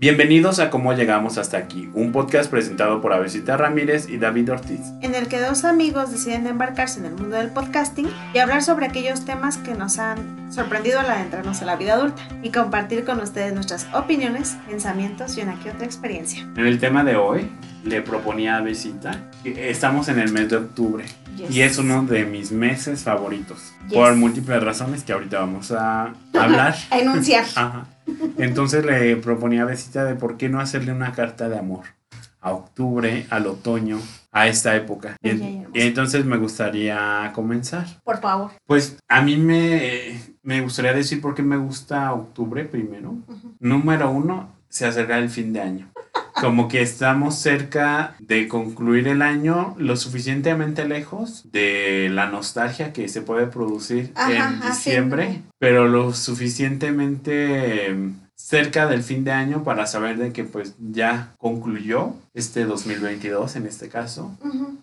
Bienvenidos a Cómo Llegamos Hasta Aquí, un podcast presentado por Avesita Ramírez y David Ortiz. en el que dos amigos deciden embarcarse en el mundo del podcasting y hablar sobre aquellos temas que nos han sorprendido al adentrarnos a la vida adulta y compartir con ustedes nuestras opiniones, pensamientos y una que otra experiencia. En el tema de hoy, le proponía a Avesita que estamos en el mes de octubre Yes. y es uno de mis meses favoritos Yes. por múltiples razones que ahorita vamos a hablar. A enunciar. Ajá. Entonces le proponía a Besita de por qué no hacerle una carta de amor a octubre, al otoño, a esta época. Y, entonces me gustaría comenzar. Por favor. Pues a mí me, me gustaría decir por qué me gusta octubre primero. Número uno, se acerca el fin de año. Como que estamos cerca de concluir el año lo suficientemente lejos de la nostalgia que se puede producir Ajá, en diciembre, sí. pero lo suficientemente em, cerca del fin de año para saber de que pues ya concluyó este 2022 en este caso.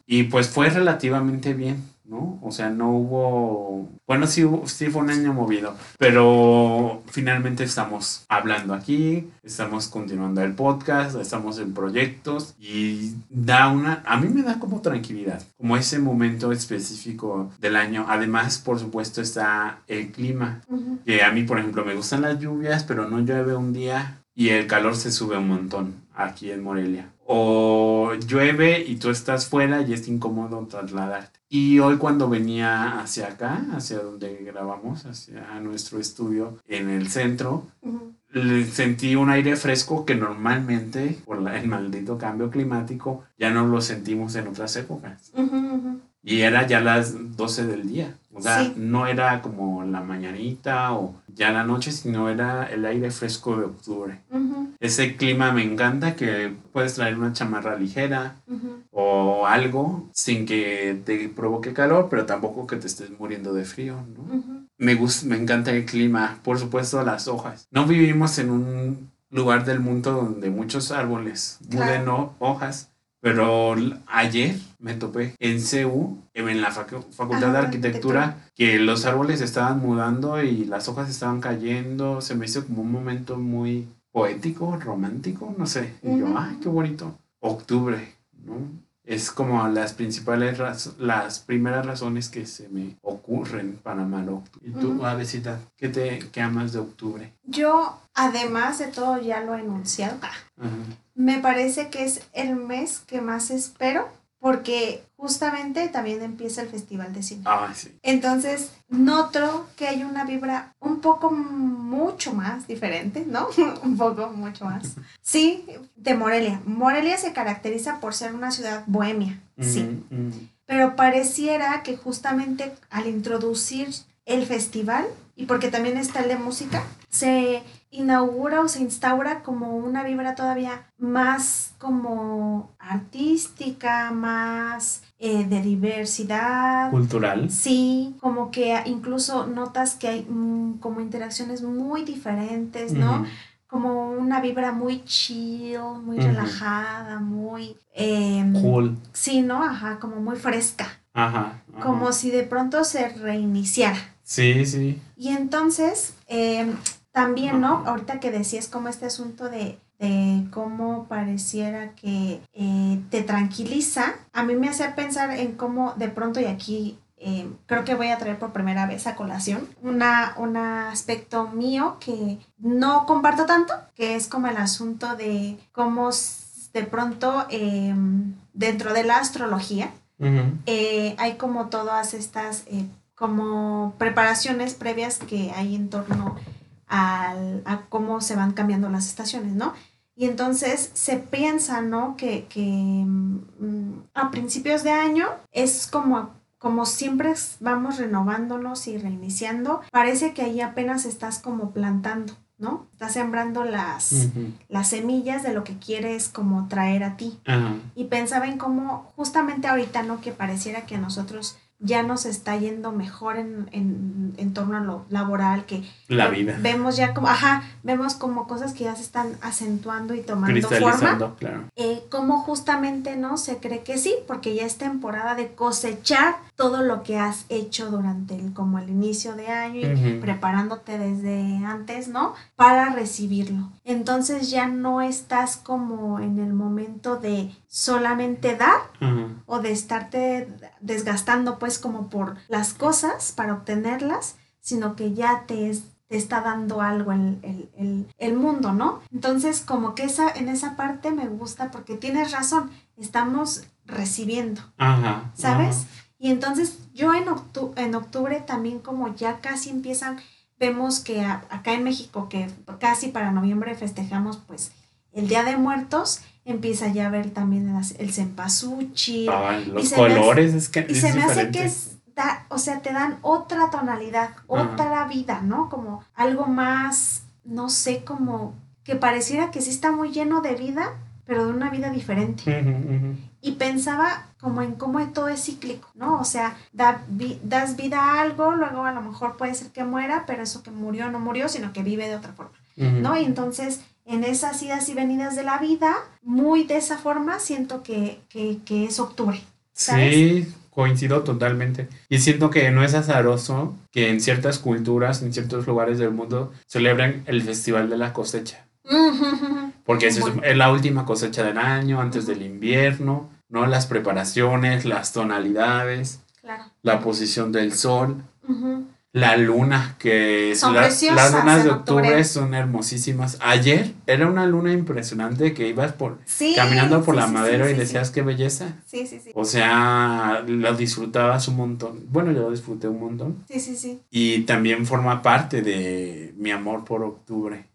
Y pues fue relativamente bien, ¿no? O sea, no hubo... Bueno, sí, hubo- sí fue un año movido, pero finalmente estamos hablando aquí, estamos continuando el podcast, estamos en proyectos y da una... A mí me da como tranquilidad, como ese momento específico del año. Además, por supuesto, está el clima, que a mí, por ejemplo, me gustan las lluvias, pero no llueve un día y el calor se sube un montón aquí en Morelia. O llueve y tú estás fuera y es incómodo trasladarte. Y hoy cuando venía hacia acá, hacia donde grabamos, hacia nuestro estudio en el centro, Ujú. le- sentí un aire fresco que normalmente, por la- el maldito cambio climático, ya no lo sentimos en otras épocas. Ujú, ujú. Y era ya las 12 del día. O sea, Sí. no era como la mañanita o ya la noche, sino era el aire fresco de octubre. Ujú. Ese clima me encanta que puedes traer una chamarra ligera Ujú. o algo sin que te provoque calor, pero tampoco que te estés muriendo de frío, ¿no? Ujú. Me gusta, me encanta el clima, por supuesto las hojas. No vivimos en un lugar del mundo donde muchos árboles muden Claro. ho- hojas, pero ayer me topé en CU, en la facu- Facultad de Arquitectura, que los árboles estaban mudando y las hojas estaban cayendo. Se me hizo como un momento muy poético, romántico, no sé. Y yo, ay, qué bonito. Octubre, ¿no? Es como las principales, las primeras razones que se me ocurren para amar octubre. ¿Y tú, Ujú. Avesita, qué te qué amas de octubre? Yo, además de todo, ya lo he enunciado. Me parece que es el mes que más espero porque justamente también empieza el Festival de Cine. Ay, sí. Entonces, noto que hay una vibra un poco mucho más diferente, ¿no? un poco mucho más. Sí, de Morelia. Morelia se caracteriza por ser una ciudad bohemia, sí. Pero pareciera que justamente al introducir el festival, y porque también está el de música, se inaugura o se instaura como una vibra todavía más como artística, más eh, de diversidad. Cultural. Sí, como que incluso notas que hay mm, como interacciones muy diferentes, ¿no? Como una vibra muy chill, muy relajada, muy... em, Cool. Sí, ¿no? Ajá, como muy fresca. Ajá. ajá. Como si de pronto se reiniciara. Sí, sí. Y entonces, eh, también, ¿no? Ahorita que decías como este asunto de, de cómo pareciera que eh, te tranquiliza, a mí me hace pensar en cómo de pronto, y aquí eh, creo que voy a traer por primera vez a colación, una, un aspecto mío que no comparto tanto, que es como el asunto de cómo de pronto eh, dentro de la astrología, eh, hay como todas estas como preparaciones previas que hay en torno al, a cómo se van cambiando las estaciones, ¿no? Y entonces se piensa, ¿no? Que, que mm, a principios de año es como, como siempre vamos renovándonos y reiniciando, parece que ahí apenas estás como plantando, ¿no? Estás sembrando las, las semillas de lo que quieres como traer a ti. Y pensaba en cómo justamente ahorita, ¿no? Que pareciera que a nosotros ya nos está yendo mejor en, en, en torno a lo laboral, que La vida. vemos ya como, ajá, vemos como cosas que ya se están acentuando y tomando forma. Claro. Eh, como justamente no se cree que sí, porque ya es temporada de cosechar todo lo que has hecho durante el, como el inicio de año y preparándote desde antes, ¿no? Para recibirlo. Entonces ya no estás como en el momento de solamente dar o de estarte desgastando pues como por las cosas para obtenerlas, sino que ya te, es- te está dando algo el, el, el, el mundo, ¿no? Entonces como que esa, en esa parte me gusta porque tienes razón, estamos recibiendo, Ajá. ¿sabes? ajá. Y entonces yo en, octu- en octubre también como ya casi empiezan, vemos que a- acá en México, que casi para noviembre festejamos pues el Día de Muertos, empieza ya a ver también el, el cempasúchil, Ay, los me hace- colores es que y es se me hace que es, da- o sea, te dan otra tonalidad, otra vida, ¿no? Como algo más, no sé, como que pareciera que sí está muy lleno de vida, pero de una vida diferente. Ujú, ujú. Y pensaba como en cómo todo es cíclico, ¿no? O sea, da vi- das vida a algo, luego a lo mejor puede ser que muera, pero eso que murió no murió, sino que vive de otra forma. ¿no? Y entonces, en esas idas y venidas de la vida, muy de esa forma, siento que, que, que es octubre. ¿sabes? Sí, coincido totalmente. Y siento que no es azaroso que en ciertas culturas, en ciertos lugares del mundo, celebren el Festival de la Cosecha. Porque es la última cosecha del año, antes del invierno, ¿no? Las preparaciones, las tonalidades, Claro. la posición del sol, la luna, que Son la- preciosas las lunas de octubre. octubre son hermosísimas. Ayer era una luna impresionante que ibas por Sí, caminando por sí, la sí, madera y decías qué belleza. Sí, sí, sí. O sea, lo disfrutabas un montón. Bueno, yo lo disfruté un montón. Sí, sí, sí. Y también forma parte de mi amor por octubre.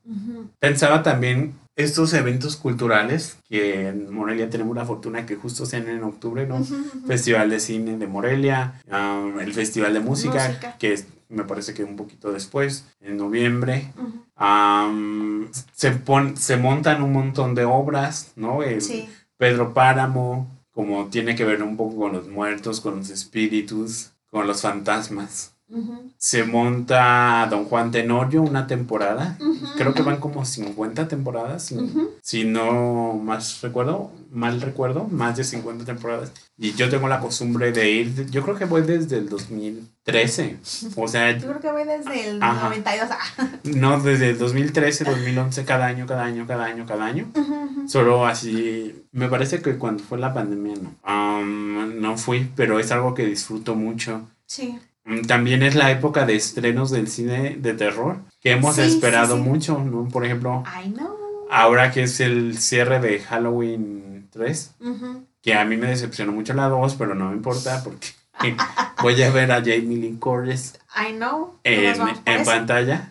Pensaba también estos eventos culturales, que en Morelia tenemos la fortuna que justo sean en octubre, ¿no? Festival de Cine de Morelia, um, el Festival de Música, Música. que es- me parece que un poquito después, en noviembre. Um, se, pon- se montan un montón de obras, ¿no? El- Sí. Pedro Páramo, como tiene que ver un poco con los muertos, con los espíritus, con los fantasmas. Se monta Don Juan Tenorio una temporada. Creo que van como 50 temporadas, si, no más recuerdo, mal recuerdo, más de 50 temporadas. Y yo tengo la costumbre de ir, yo creo que voy desde el 2013. O sea, Yo creo que voy desde el Ajá. 92. Ah. no, desde el 2013, 2011, cada año, cada año, cada año, cada año. Solo así, me parece que cuando fue la pandemia no, Am, no fui, pero es algo que disfruto mucho. Sí. Mm, También es la época de estrenos del cine de terror, que hemos Sí, esperado sí. mucho, ¿no? Por ejemplo, ahora que es el cierre de Halloween 3, Ujú. que a mí me decepcionó mucho la 2, pero no me importa porque voy a ver a Jamie Lee Curtis I know. en, en pantalla.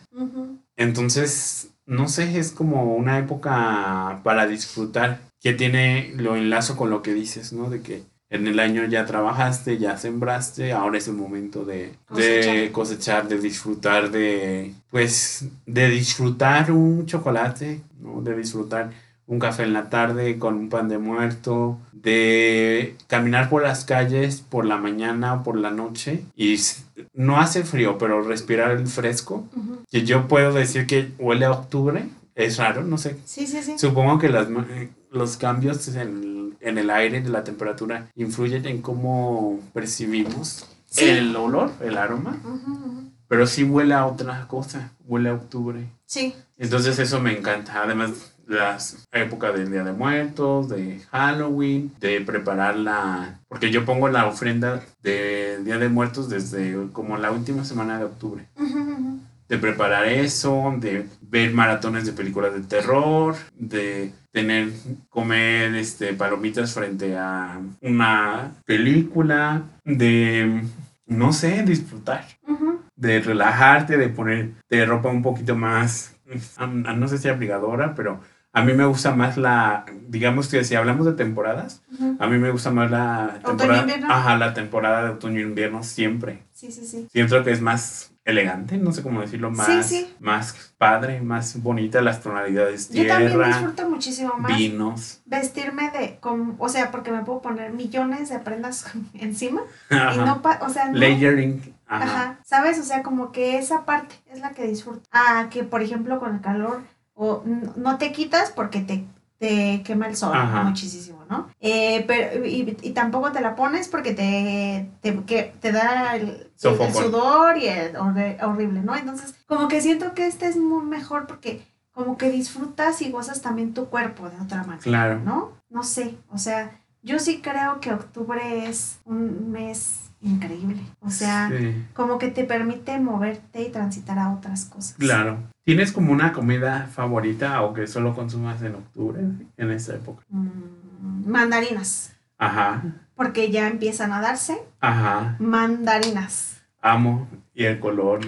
Entonces, no sé, es como una época para disfrutar que tiene, lo enlazo con lo que dices, ¿no? De que en el año ya trabajaste, ya sembraste, ahora es el momento de, de cosechar, de disfrutar, de, pues, de disfrutar un chocolate, ¿no? De disfrutar un café en la tarde con un pan de muerto, de caminar por las calles por la mañana o por la noche y no hace frío, pero respirar el fresco Ujú. que yo puedo decir que huele a octubre. Es raro, no sé. Sí, sí, sí. Supongo que las, eh, los cambios en el, en el aire de la temperatura influyen en cómo percibimos Sí. el olor, el aroma. Pero sí huele a otra cosa, huele a octubre. Sí. Entonces eso me encanta. Además, las épocas del Día de Muertos, de Halloween, de preparar la... Porque yo pongo la ofrenda de Día de Muertos desde como la última semana de octubre ujú. De preparar eso, de ver maratones de películas de terror, de tener, comer este, palomitas frente a una película, de, no sé, disfrutar, Ujú. de relajarte, de ponerte ropa un poquito más, ah, no sé si abrigadora, pero a mí me gusta más la, digamos que si hablamos de temporadas, a mí me gusta más la ¿Otoño, temporada, invierno? ajá, la temporada de otoño-invierno siempre. Sí, sí, sí. Siento que es más elegante, no sé cómo decirlo, más, Sí, sí. más padre, más bonita, las tonalidades Yo también tierra, disfruto muchísimo más vinos. vestirme de, con, o sea, porque me puedo poner millones de prendas encima y Ajá. no, pa- o sea, no, Layering. Ajá. Ajá. ¿sabes? O sea, como que esa parte es la que disfruto. Ah, que por ejemplo con el calor o no te quitas porque te, te quema el sol Ajá. muchísimo, ¿no? Eh, pero, y, y tampoco te la pones porque te, te, que te da el, el sudor y horri- horrible, ¿no? Entonces, como que siento que este es muy mejor porque como que disfrutas y gozas también tu cuerpo de otra manera. Claro. ¿no? No sé, o sea, yo sí creo que octubre es un mes increíble. O sea, Sí, como que te permite moverte y transitar a otras cosas. claro. ¿Tienes como una comida favorita o que solo consumas en octubre, en esta época? Mm, mandarinas, Ajá, porque ya empiezan a darse ajá. mandarinas. Amo. Y el color,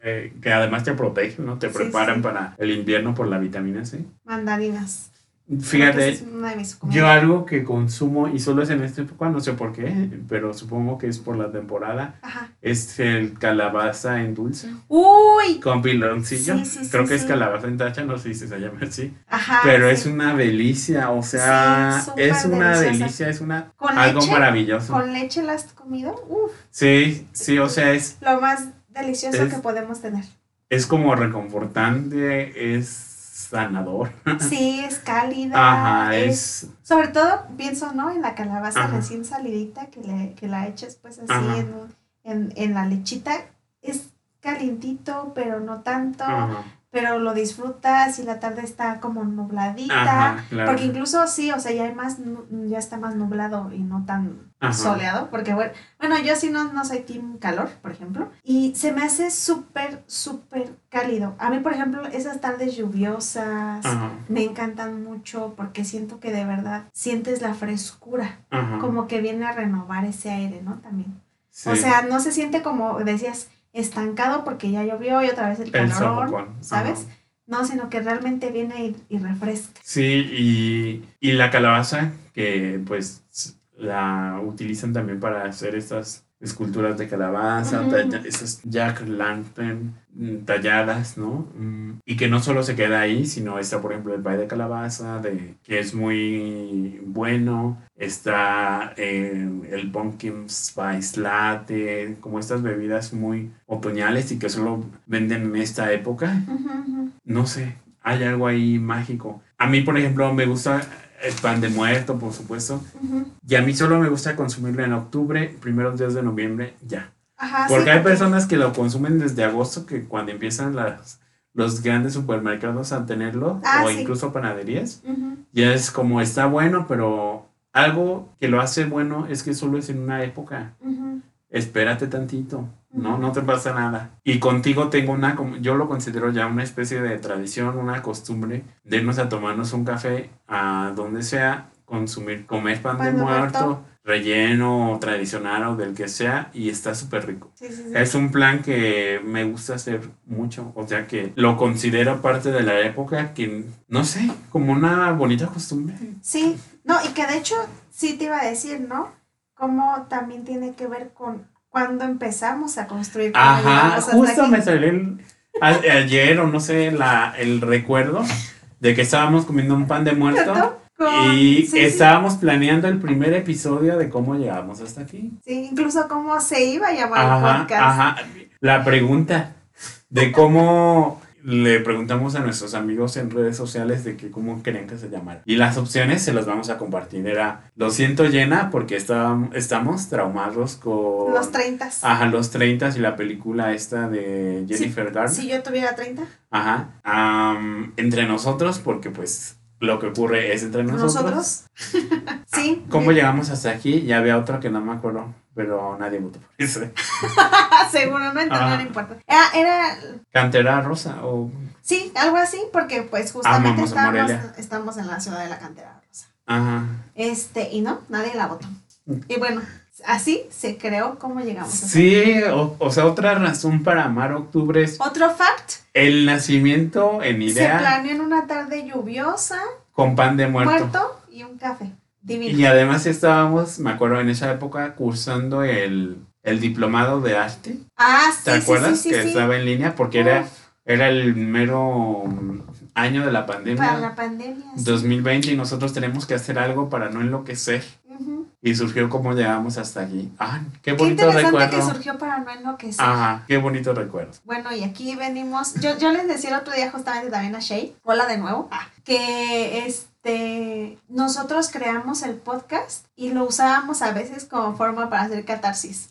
eh, que además te protege, ¿no? Te Sí, preparan sí. para el invierno por la vitamina C. Mandarinas. Fíjate, esa es una de mis comidas. Yo algo que consumo, y solo es en esta época, no sé por qué, pero supongo que es por la temporada, Ajá. es el calabaza en dulce. Uy, Con piloncillo. Sí, sí, Creo sí, que es calabaza en tacha, no sé si se llama así. ajá. Pero es una delicia, o sea, es una deliciosa. delicia, es una ¿Con algo leche? maravilloso. ¿Con leche la has comido? Uf, Sí, sí, o sea, es, lo más delicioso Es- que podemos tener. es como reconfortante, es sanador. Sí, es cálida. Ajá, es es Sobre todo pienso, ¿no? En la calabaza Ajá. recién salidita que, le, que la eches pues así en, un- en, en la lechita. Es calientito, pero no tanto. ajá, Pero lo disfrutas y la tarde está como nubladita. ajá, claro. Porque incluso sí, o sea, ya hay más, ya está más nublado y no tan Ajá. soleado. Porque bueno, bueno, yo sí no, no soy team calor, por ejemplo. Y se me hace súper, súper cálido. A mí, por ejemplo, esas tardes lluviosas. Ajá, Me encantan mucho porque siento que de verdad sientes la frescura, como que viene a renovar ese aire, ¿no? También. sí. O sea, no se siente como decías estancado porque ya llovió y otra vez el El calor, ¿sabes? ajá. No, sino que realmente viene y, y refresca. Sí, y, y la calabaza, que pues la utilizan también para hacer estas esculturas de calabaza, talla- esas jack lantern mm, talladas, ¿no? Mm, Y que no solo se queda ahí, sino está, por ejemplo, el pie de calabaza, de, que es muy bueno, está eh, el pumpkin spice latte, como estas bebidas muy otoñales y que solo venden en esta época no sé, hay algo ahí mágico. A mí, por ejemplo, me gusta el pan de muerto, por supuesto, y a mí solo me gusta consumirlo en octubre, primeros días de noviembre, ya. Ajá, sí, Porque hay personas que lo consumen desde agosto, que cuando empiezan las, los grandes supermercados a tenerlo, Ah, o sí. incluso panaderías, ya es como está bueno, pero algo que lo hace bueno es que solo es en una época. Espérate tantito, ¿no? No te pasa nada. Y contigo tengo una, yo lo considero ya una especie de tradición, una costumbre de irnos a tomarnos un café a donde sea, consumir, comer pan, Pan de muerto, muerto. relleno tradicional o del que sea, y está súper rico. Sí, sí, sí. Es un plan que me gusta hacer mucho, o sea que lo considero parte de la época que, no sé, como una bonita costumbre. Sí, no, y que de hecho sí te iba a decir, ¿no? Cómo también tiene que ver con cuando empezamos a construir. Ajá, justo me salió el- a- ayer o no sé, la, el recuerdo de que estábamos comiendo un pan de muerto y sí, sí, estábamos planeando el primer episodio de cómo llegamos hasta aquí. sí, incluso cómo se iba a llamar el Ajá, podcast. ajá. La pregunta de cómo le preguntamos a nuestros amigos en redes sociales de que cómo querían que se llamara. Y las opciones se las vamos a compartir. Era, lo siento llena porque estábam- estamos traumados con... Los 30. Ajá, los 30 y la película esta de Jennifer Garner. Si yo tuviera 30, Ajá. Entre nosotros, porque pues lo que ocurre es entre nosotros. nosotros. sí. ¿Cómo llegamos hasta aquí? Ya había otro que no me acuerdo, pero nadie votó por ese. Seguramente no importa. Ah, era, Cantera Rosa o... sí, algo así, porque pues justamente estamos, estamos en la ciudad de la cantera rosa. Ajá. Este, y no, nadie la votó. Mm. Y bueno, así se creó cómo llegamos Sí, o, o sea, otra razón para amar octubre es Otro fact, el nacimiento en se idea planeó en una tarde lluviosa, con pan de muerto. muerto, y un café. Divino. Y además estábamos, me acuerdo, en esa época cursando el el diplomado de arte. Ah, sí. ¿Te sí, acuerdas? sí, sí, que estaba en línea porque era, Uf. era el mero año de la pandemia. Para la pandemia. sí. 2020 y nosotros tenemos que hacer algo para no enloquecer. Y surgió como llegamos hasta aquí. Ah, qué Qué bonito interesante recuerdo. que surgió para no enloquecer. Ajá, qué bonito recuerdo. Bueno, y aquí venimos. Yo, yo les decía el otro día justamente también a Shay, hola de nuevo, que este nosotros creamos el podcast y lo usábamos a veces como forma para hacer catarsis.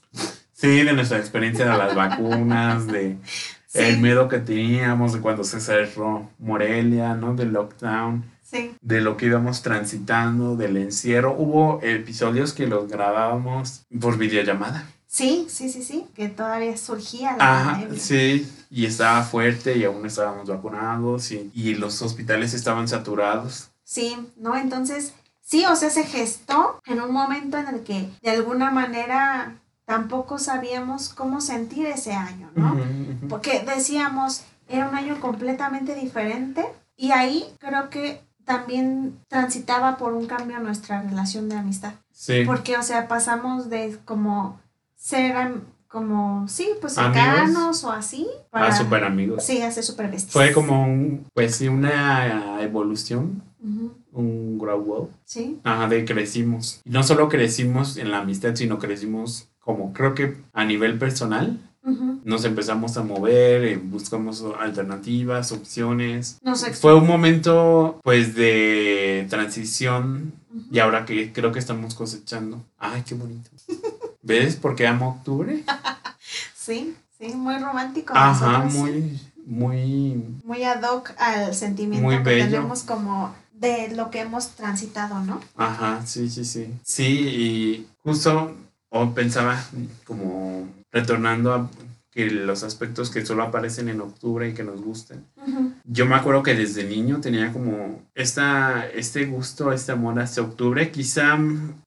Sí, de nuestra experiencia de las vacunas, de Sí, el miedo que teníamos de cuando se cerró Morelia, ¿no? Del lockdown, sí, de lo que íbamos transitando, del encierro. Hubo episodios que los grabábamos por videollamada. sí, sí, sí, sí, que todavía surgía la Ajá, pandemia. sí, y estaba fuerte y aún estábamos vacunados y, y los hospitales estaban saturados. Sí, ¿no? Entonces, sí, o sea, se gestó en un momento en el que de alguna manera tampoco sabíamos cómo sentir ese año, ¿no? Ujú, ujú. Porque decíamos, era un año completamente diferente y ahí creo que también transitaba por un cambio nuestra relación de amistad. Sí. Porque, o sea, pasamos de como ser como, sí, pues cercanos o así. Ah, súper amigos. Sí, hacer súper besties. Fue como un, pues sí, una evolución, un grow up. Sí, Ajá, de crecimos. Y no solo crecimos en la amistad, sino crecimos como creo que a nivel personal. Nos empezamos a mover, eh, buscamos alternativas, opciones. Nos Fue un momento pues de transición y ahora que creo que estamos cosechando. Ay, qué bonito. ¿Ves por qué amo octubre? Sí, sí, muy romántico. Ajá, nosotros, muy, muy... muy ad hoc al sentimiento Muy que bello. tenemos como de lo que hemos transitado, ¿no? Ajá, sí, sí, sí. Sí, y justo o pensaba como retornando a que los aspectos que solo aparecen en octubre y que nos gusten. Yo me acuerdo que desde niño tenía como esta, este gusto, este amor hacia octubre. Quizá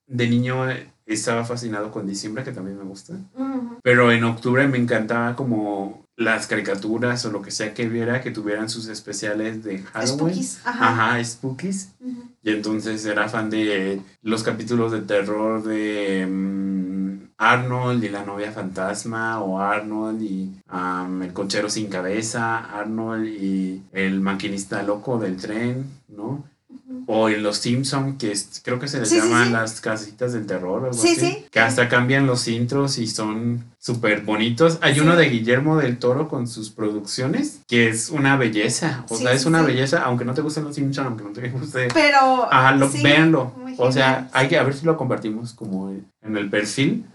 de niño estaba fascinado con diciembre, que también me gusta. Ujú. Pero en octubre me encantaba como las caricaturas o lo que sea que viera que tuvieran sus especiales de Halloween. Spookies, ajá. Ajá, spookies. Ujú. Y entonces era fan de los capítulos de terror de mm, Arnold y la novia fantasma, o Arnold y el cochero sin cabeza, Arnold y el maquinista loco del tren, ¿no? O en Los Simpson, que es- creo que se les Sí, sí, llaman sí. las casitas del terror, algo Sí, así, sí. que hasta cambian los intros y son súper bonitos. Hay uno de Guillermo del Toro con sus producciones, que es una belleza, o sea, es una belleza, aunque no te gusten los Simpson, aunque no te guste Pero. Ajá, lo, véanlo. O sea, hay que a ver si lo compartimos como en el perfil,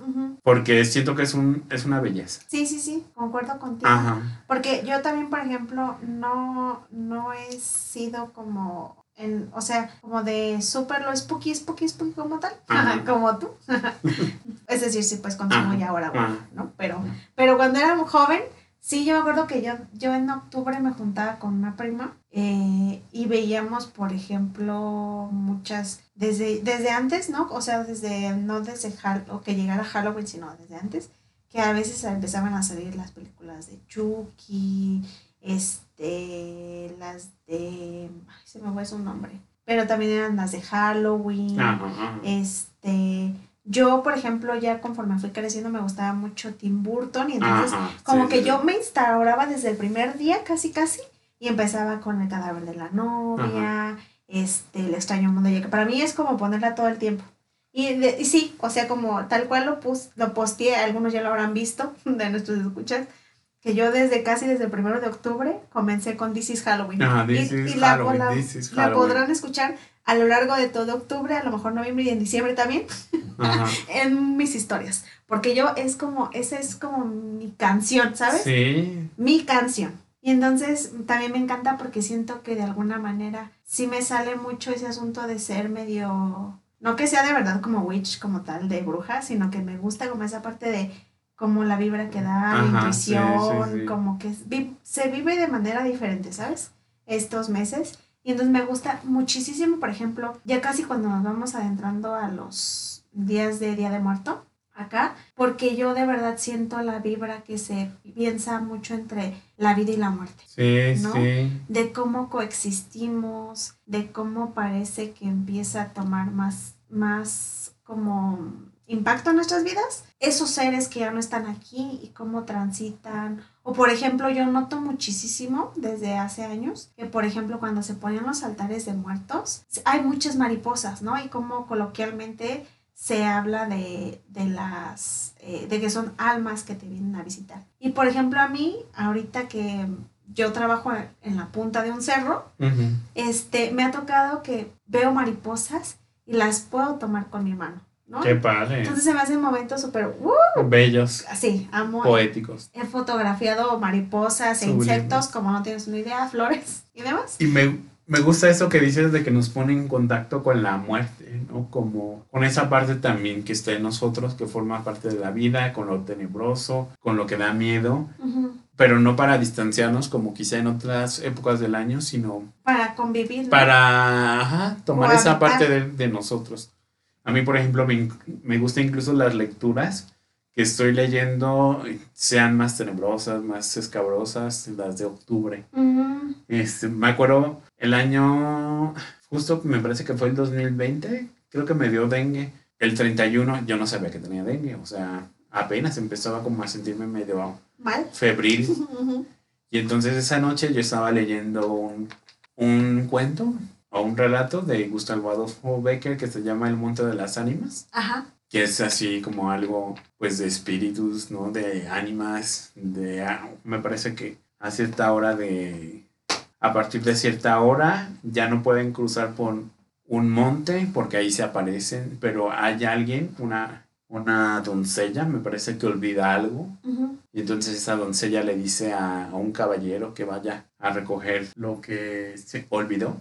porque siento que es un es una belleza. Sí, sí, sí, concuerdo contigo. Ajá. Porque yo también, por ejemplo, no, no he sido como, en, o sea, como de súper lo spooky, spooky, spooky como tal, Ajá. como tú. es decir, sí, pues consumo Ajá. ya ahora, Ajá. ¿no? Pero, pero cuando era joven, sí, yo me acuerdo que yo, yo en octubre me juntaba con una prima eh, y veíamos, por ejemplo, muchas, desde, desde antes, ¿no? O sea, desde, no desde o que llegara Halloween, sino desde antes, que a veces empezaban a salir las películas de Chucky, este, las de, ay, se me fue su nombre, pero también eran las de Halloween, Ajá, ajá. este, yo, por ejemplo, ya conforme fui creciendo me gustaba mucho Tim Burton y entonces Ajá, como sí, que sí, yo me instauraba desde el primer día, casi casi, y empezaba con el cadáver de la novia, este, el extraño mundo, de que para mí es como ponerla todo el tiempo. Y, de- y sí, o sea, como tal cual lo, pus, lo posteé, algunos ya lo habrán visto de nuestros escuchas, que yo desde casi desde el primero de octubre comencé con This is Halloween. Ajá, Y- this is y la- Halloween, la- this is la Halloween. podrán escuchar a lo largo de todo octubre, a lo mejor noviembre y en diciembre también, Ajá. en mis historias. Porque yo es como, esa es como mi canción, ¿sabes? Sí, Mi canción. Y entonces también me encanta porque siento que de alguna manera sí me sale mucho ese asunto de ser medio, no que sea de verdad como witch, como tal, de bruja, sino que me gusta como esa parte de como la vibra que da, la sí, intuición, sí, sí. como que es- vi- se vive de manera diferente, ¿sabes? Estos meses. Y entonces me gusta muchísimo, por ejemplo, ya casi cuando nos vamos adentrando a los días de Día de Muerto, acá, porque yo de verdad siento la vibra que se piensa mucho entre la vida y la muerte, sí, ¿No? sí. de cómo coexistimos, de cómo parece que empieza a tomar más, más como impacto en nuestras vidas, esos seres que ya no están aquí y cómo transitan. O por ejemplo, yo noto muchísimo desde hace años que por ejemplo cuando se ponen los altares de muertos, hay muchas mariposas, ¿no? Y como coloquialmente se habla de, de las, eh, de que son almas que te vienen a visitar. Y por ejemplo a mí, ahorita que yo trabajo en la punta de un cerro, este, me ha tocado que veo mariposas y las puedo tomar con mi mano. ¿No? Qué padre. Entonces se me hacen momentos súper ¡uh! bellos. Sí, amo. Poéticos. He fotografiado mariposas e insectos, como no tienes una idea, flores y demás. Y me, me gusta eso que dices de que nos pone en contacto con la muerte, ¿no? Como con esa parte también que está en nosotros, que forma parte de la vida, con lo tenebroso, con lo que da miedo, pero no para distanciarnos como quizá en otras épocas del año, sino para convivir. Para ajá, tomar esa parte de, de, nosotros. A mí, por ejemplo, me, me gusta incluso las lecturas que estoy leyendo sean más tenebrosas, más escabrosas, las de octubre. este, me acuerdo el año, justo me parece que fue el 2020, creo que me dio dengue. El 31 yo no sabía que tenía dengue, o sea, apenas empezaba como a sentirme medio ¿Mal? febril. Y entonces esa noche yo estaba leyendo un, un cuento o un relato de Gustavo Adolfo Becker que se llama El Monte de las Ánimas. Ajá que es así como algo pues de espíritus, ¿no? De ánimas, de ah, me parece que a cierta hora de a partir de cierta hora ya no pueden cruzar por un monte porque ahí se aparecen, pero hay alguien, una una doncella, me parece que olvida algo, y entonces esa doncella le dice a, un caballero que vaya a recoger lo que se olvidó.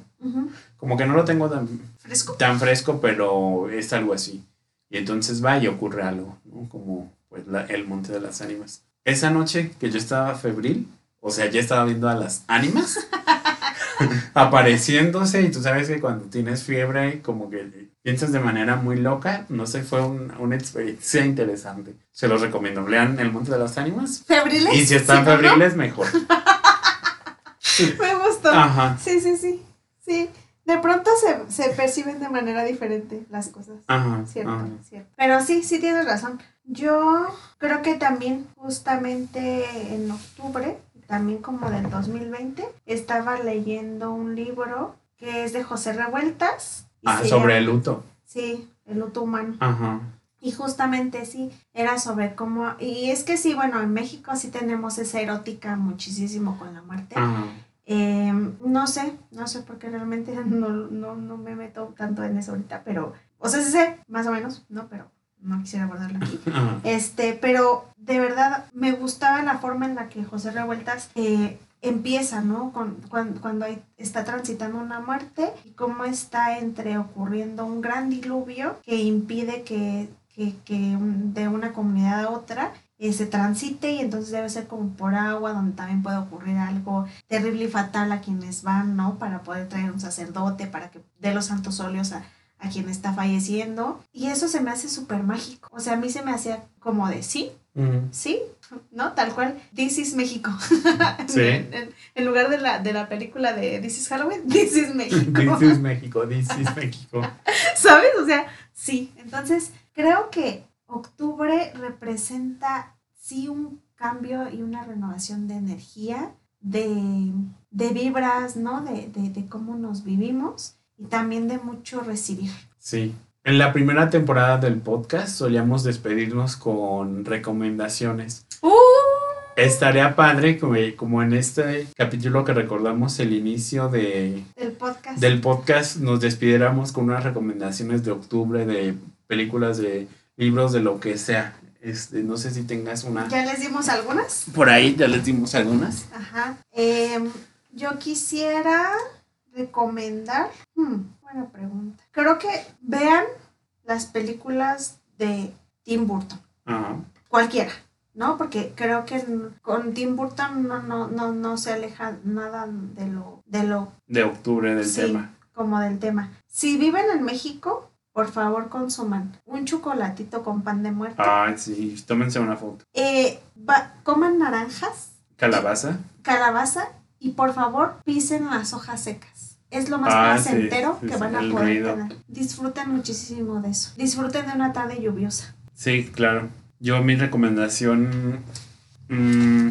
Como que no lo tengo tan fresco, tan fresco pero es algo así. Y entonces va y ocurre algo, ¿no? Como pues el monte de las ánimas. Esa noche que yo estaba febril, o sea, ya estaba viendo a las ánimas apareciéndose y tú sabes que cuando tienes fiebre como que piensas de manera muy loca, no sé, fue una experiencia interesante. Se los recomiendo, lean El Monte de las Ánimas. ¿Febriles? Y si están febriles, mejor. Me gustó. Ajá. Sí, sí, sí. Sí de pronto se, se, perciben de manera diferente las cosas. Ajá, cierto, cierto. Pero sí, sí tienes razón. Yo creo que también justamente en octubre, también como del 2020, estaba leyendo un libro que es de José Revueltas. Ah, sobre el luto. Sí, el luto humano. Ajá. Y justamente sí, era sobre cómo... Y es que sí, bueno, en México sí tenemos esa erótica muchísimo con la muerte. Ajá. Eh, no sé, no sé porque realmente no, no, no, me meto tanto en eso ahorita, pero, o sea, sí sé, más o menos, ¿no? Pero no quisiera guardarlo aquí. Este, pero de verdad me gustaba la forma en la que José Revueltas eh, empieza, ¿no? Con, cuando, cuando está transitando una muerte y cómo está entre ocurriendo un gran diluvio que impide que, que, que de una comunidad a otra eh, se transite y entonces debe ser como por agua, donde también puede ocurrir algo terrible y fatal a quienes van, ¿no? Para poder traer un sacerdote, para que dé los santos óleos a, a quien está falleciendo. Y eso se me hace súper mágico. O sea, a mí se me hacía como de sí, sí, ¿no? Tal cual, This is México. Sí. en, lugar de la, de la película de This is Halloween, This is México. This is México, This is México. ¿Sabes? O sea, sí. Entonces, creo que octubre representa sí un cambio y una renovación de energía, de, vibras, ¿no? De, de, cómo nos vivimos y también de mucho recibir. Sí. En la primera temporada del podcast solíamos despedirnos con recomendaciones. ¡Uh! Estaría padre como, como en este capítulo que recordamos el inicio de, del, podcast. del podcast nos despidiéramos con unas recomendaciones de octubre de películas de libros de lo que sea. Este, no sé si tengas una. ¿Ya les dimos algunas? Por ahí ya les dimos algunas. Ajá. Em, yo quisiera recomendar. Hmm, buena pregunta. Creo que vean las películas de Tim Burton. Ajá. Cualquiera. ¿no? Porque creo que con Tim Burton no, no, no, no se aleja nada de lo... De, lo, de octubre del sí, tema. Como del tema. Si viven en México, por favor consuman un chocolatito con pan de muerto. Ay, sí, tómense una foto. Eh, coman naranjas. Calabaza. calabaza y por favor pisen las hojas secas. Es lo más ah, placentero que van a poder tener. Disfruten muchísimo de eso. Disfruten de una tarde lluviosa. Sí, claro. Yo mi recomendación, mm,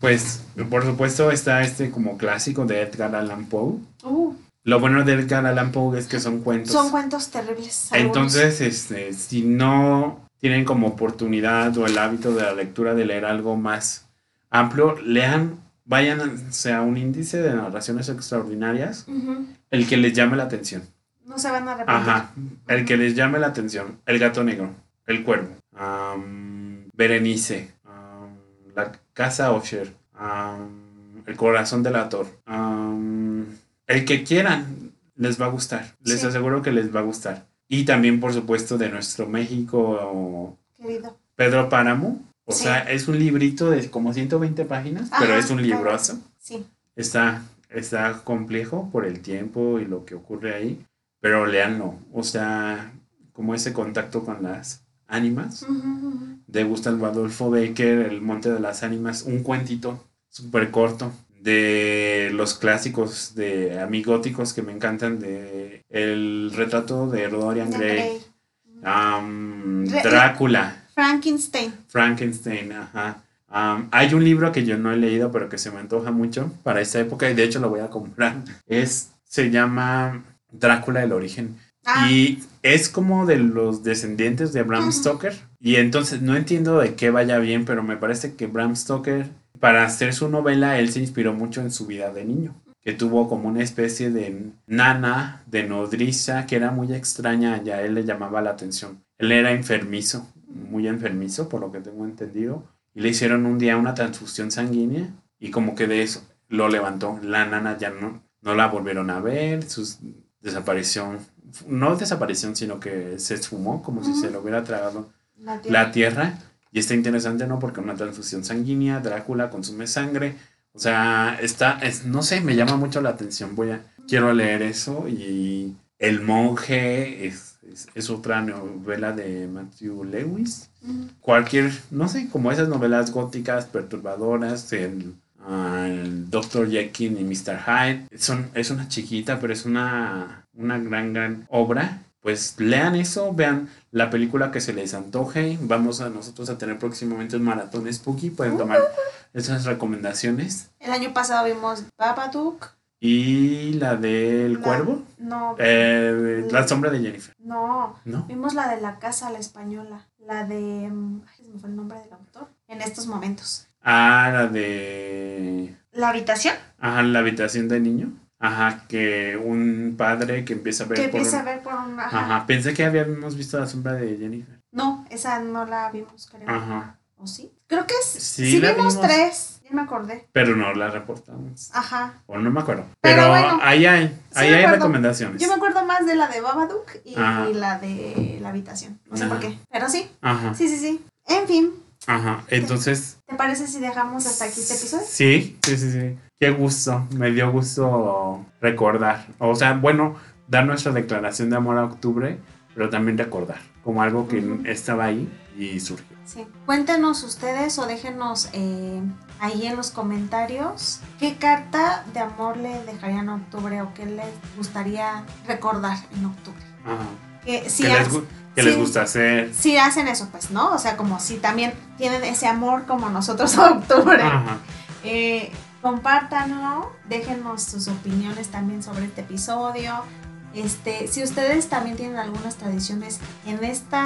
pues por supuesto está este como clásico de Edgar Allan Poe. Uh, Lo bueno de Edgar Allan Poe es que son cuentos. son cuentos terribles. algunos. Entonces, este, si no tienen como oportunidad o el hábito de la lectura de leer algo más amplio, lean, vayan a un índice de narraciones extraordinarias, el que les llame la atención. No se van a arrepentir. Ajá, el que les llame la atención. El gato negro, el cuervo, Berenice, la casa Usher, am, el corazón del ator. El que quieran les va a gustar. Les Sí. aseguro que les va a gustar. Y también, por supuesto, de nuestro México, Querido. Pedro Páramo. O Sí. sea, es un librito de como 120 páginas, pero es un claro. librazo. Sí. Está, está complejo por el tiempo y lo que ocurre ahí, pero leanlo. O sea, como ese contacto con las ánimas de Gustavo Adolfo Becker, El Monte de las Ánimas, un cuentito súper corto de los clásicos de amigóticos que me encantan, de El retrato de Dorian Gray, Drácula. Frankenstein. Frankenstein, ajá. Hay un libro que yo no he leído, pero que se me antoja mucho para esta época y de hecho lo voy a comprar. Es, se llama Drácula el origen. Ah, Y es como de los descendientes de Bram. Stoker. Y entonces no entiendo de qué vaya bien, pero me parece que Bram Stoker, para hacer su novela, él se inspiró mucho en su vida de niño. Que tuvo como una especie de nana, de nodriza, que era muy extraña y a él le llamaba la atención. Él era enfermizo, muy enfermizo, por lo que tengo entendido. Y le hicieron un día una transfusión sanguínea y como que de eso lo levantó. La nana ya no, no la volvieron a ver, sus desaparición, no desaparición, sino que se esfumó como si se lo hubiera tragado la tierra. la tierra. Y está interesante, ¿no? Porque una transfusión sanguínea, Drácula consume sangre. O sea, está, es, no sé, me llama mucho la atención. Voy a, quiero leer eso. Y El monje es, es, es otra novela de Matthew Lewis. Cualquier, no sé, como esas novelas góticas perturbadoras, el, el Dr. Jekyll y Mr. Hyde. Son, es una chiquita, pero es una, una gran, gran obra. Pues lean eso, vean la película que se les antoje. Vamos a nosotros a tener próximamente un maratón spooky. Pueden tomar esas recomendaciones. El año pasado vimos Babadook. Y la del La- cuervo. No, Eh, la sombra de Jennifer. no. ¿No? Vimos la de la casa, la española. La de. Ay, se me fue el nombre del autor. En estos momentos. Ah, la de. La habitación. Ajá, la habitación del niño. Ajá, que un padre que empieza a ver Que por empieza a ver por un. Ajá. Ajá, pensé que habíamos visto la sombra de Jennifer. No, esa no la vimos, creo. Ajá, ¿O sí? Creo que es. Sí, Sí, la vimos vimos. tres. Ya me acordé. pero no la reportamos. Ajá. O no me acuerdo. Pero Pero, bueno, ahí hay, sí ahí hay recomendaciones. Yo me acuerdo más de la de Babadook y la de la habitación. No sé Ajá. por qué. Pero sí. Ajá, Sí, sí, sí. En fin. Ajá. Entonces, ¿Te parece si dejamos hasta aquí este episodio? sí, sí, sí, sí. Qué gusto, me dio gusto recordar. O sea, bueno, dar nuestra declaración de amor a octubre, pero también recordar, como algo que estaba ahí y surgió. Sí. Cuéntenos ustedes o déjenos eh, ahí en los comentarios qué carta de amor le dejarían a octubre o qué les gustaría recordar en octubre. Ajá. Que si, ¿Qué, les, has- sí. les gusta hacer? si hacen eso, pues, ¿no? O sea, como si también tienen ese amor como nosotros a octubre. Ajá. Eh, compártanlo, déjenos sus opiniones también sobre este episodio. Este, si ustedes también tienen algunas tradiciones en este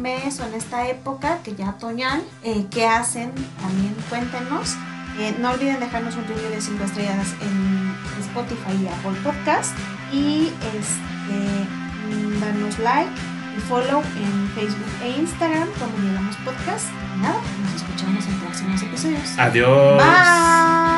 mes o en esta época, que ya otoñal, eh, ¿qué hacen? También cuéntenos. Eh, no olviden dejarnos un review de 5 estrellas en Spotify y Apple Podcast. Y este, darnos like y follow en Facebook e Instagram como Llegamos Podcast. Y nada, nos escuchamos en próximos episodios. Adiós. Bye.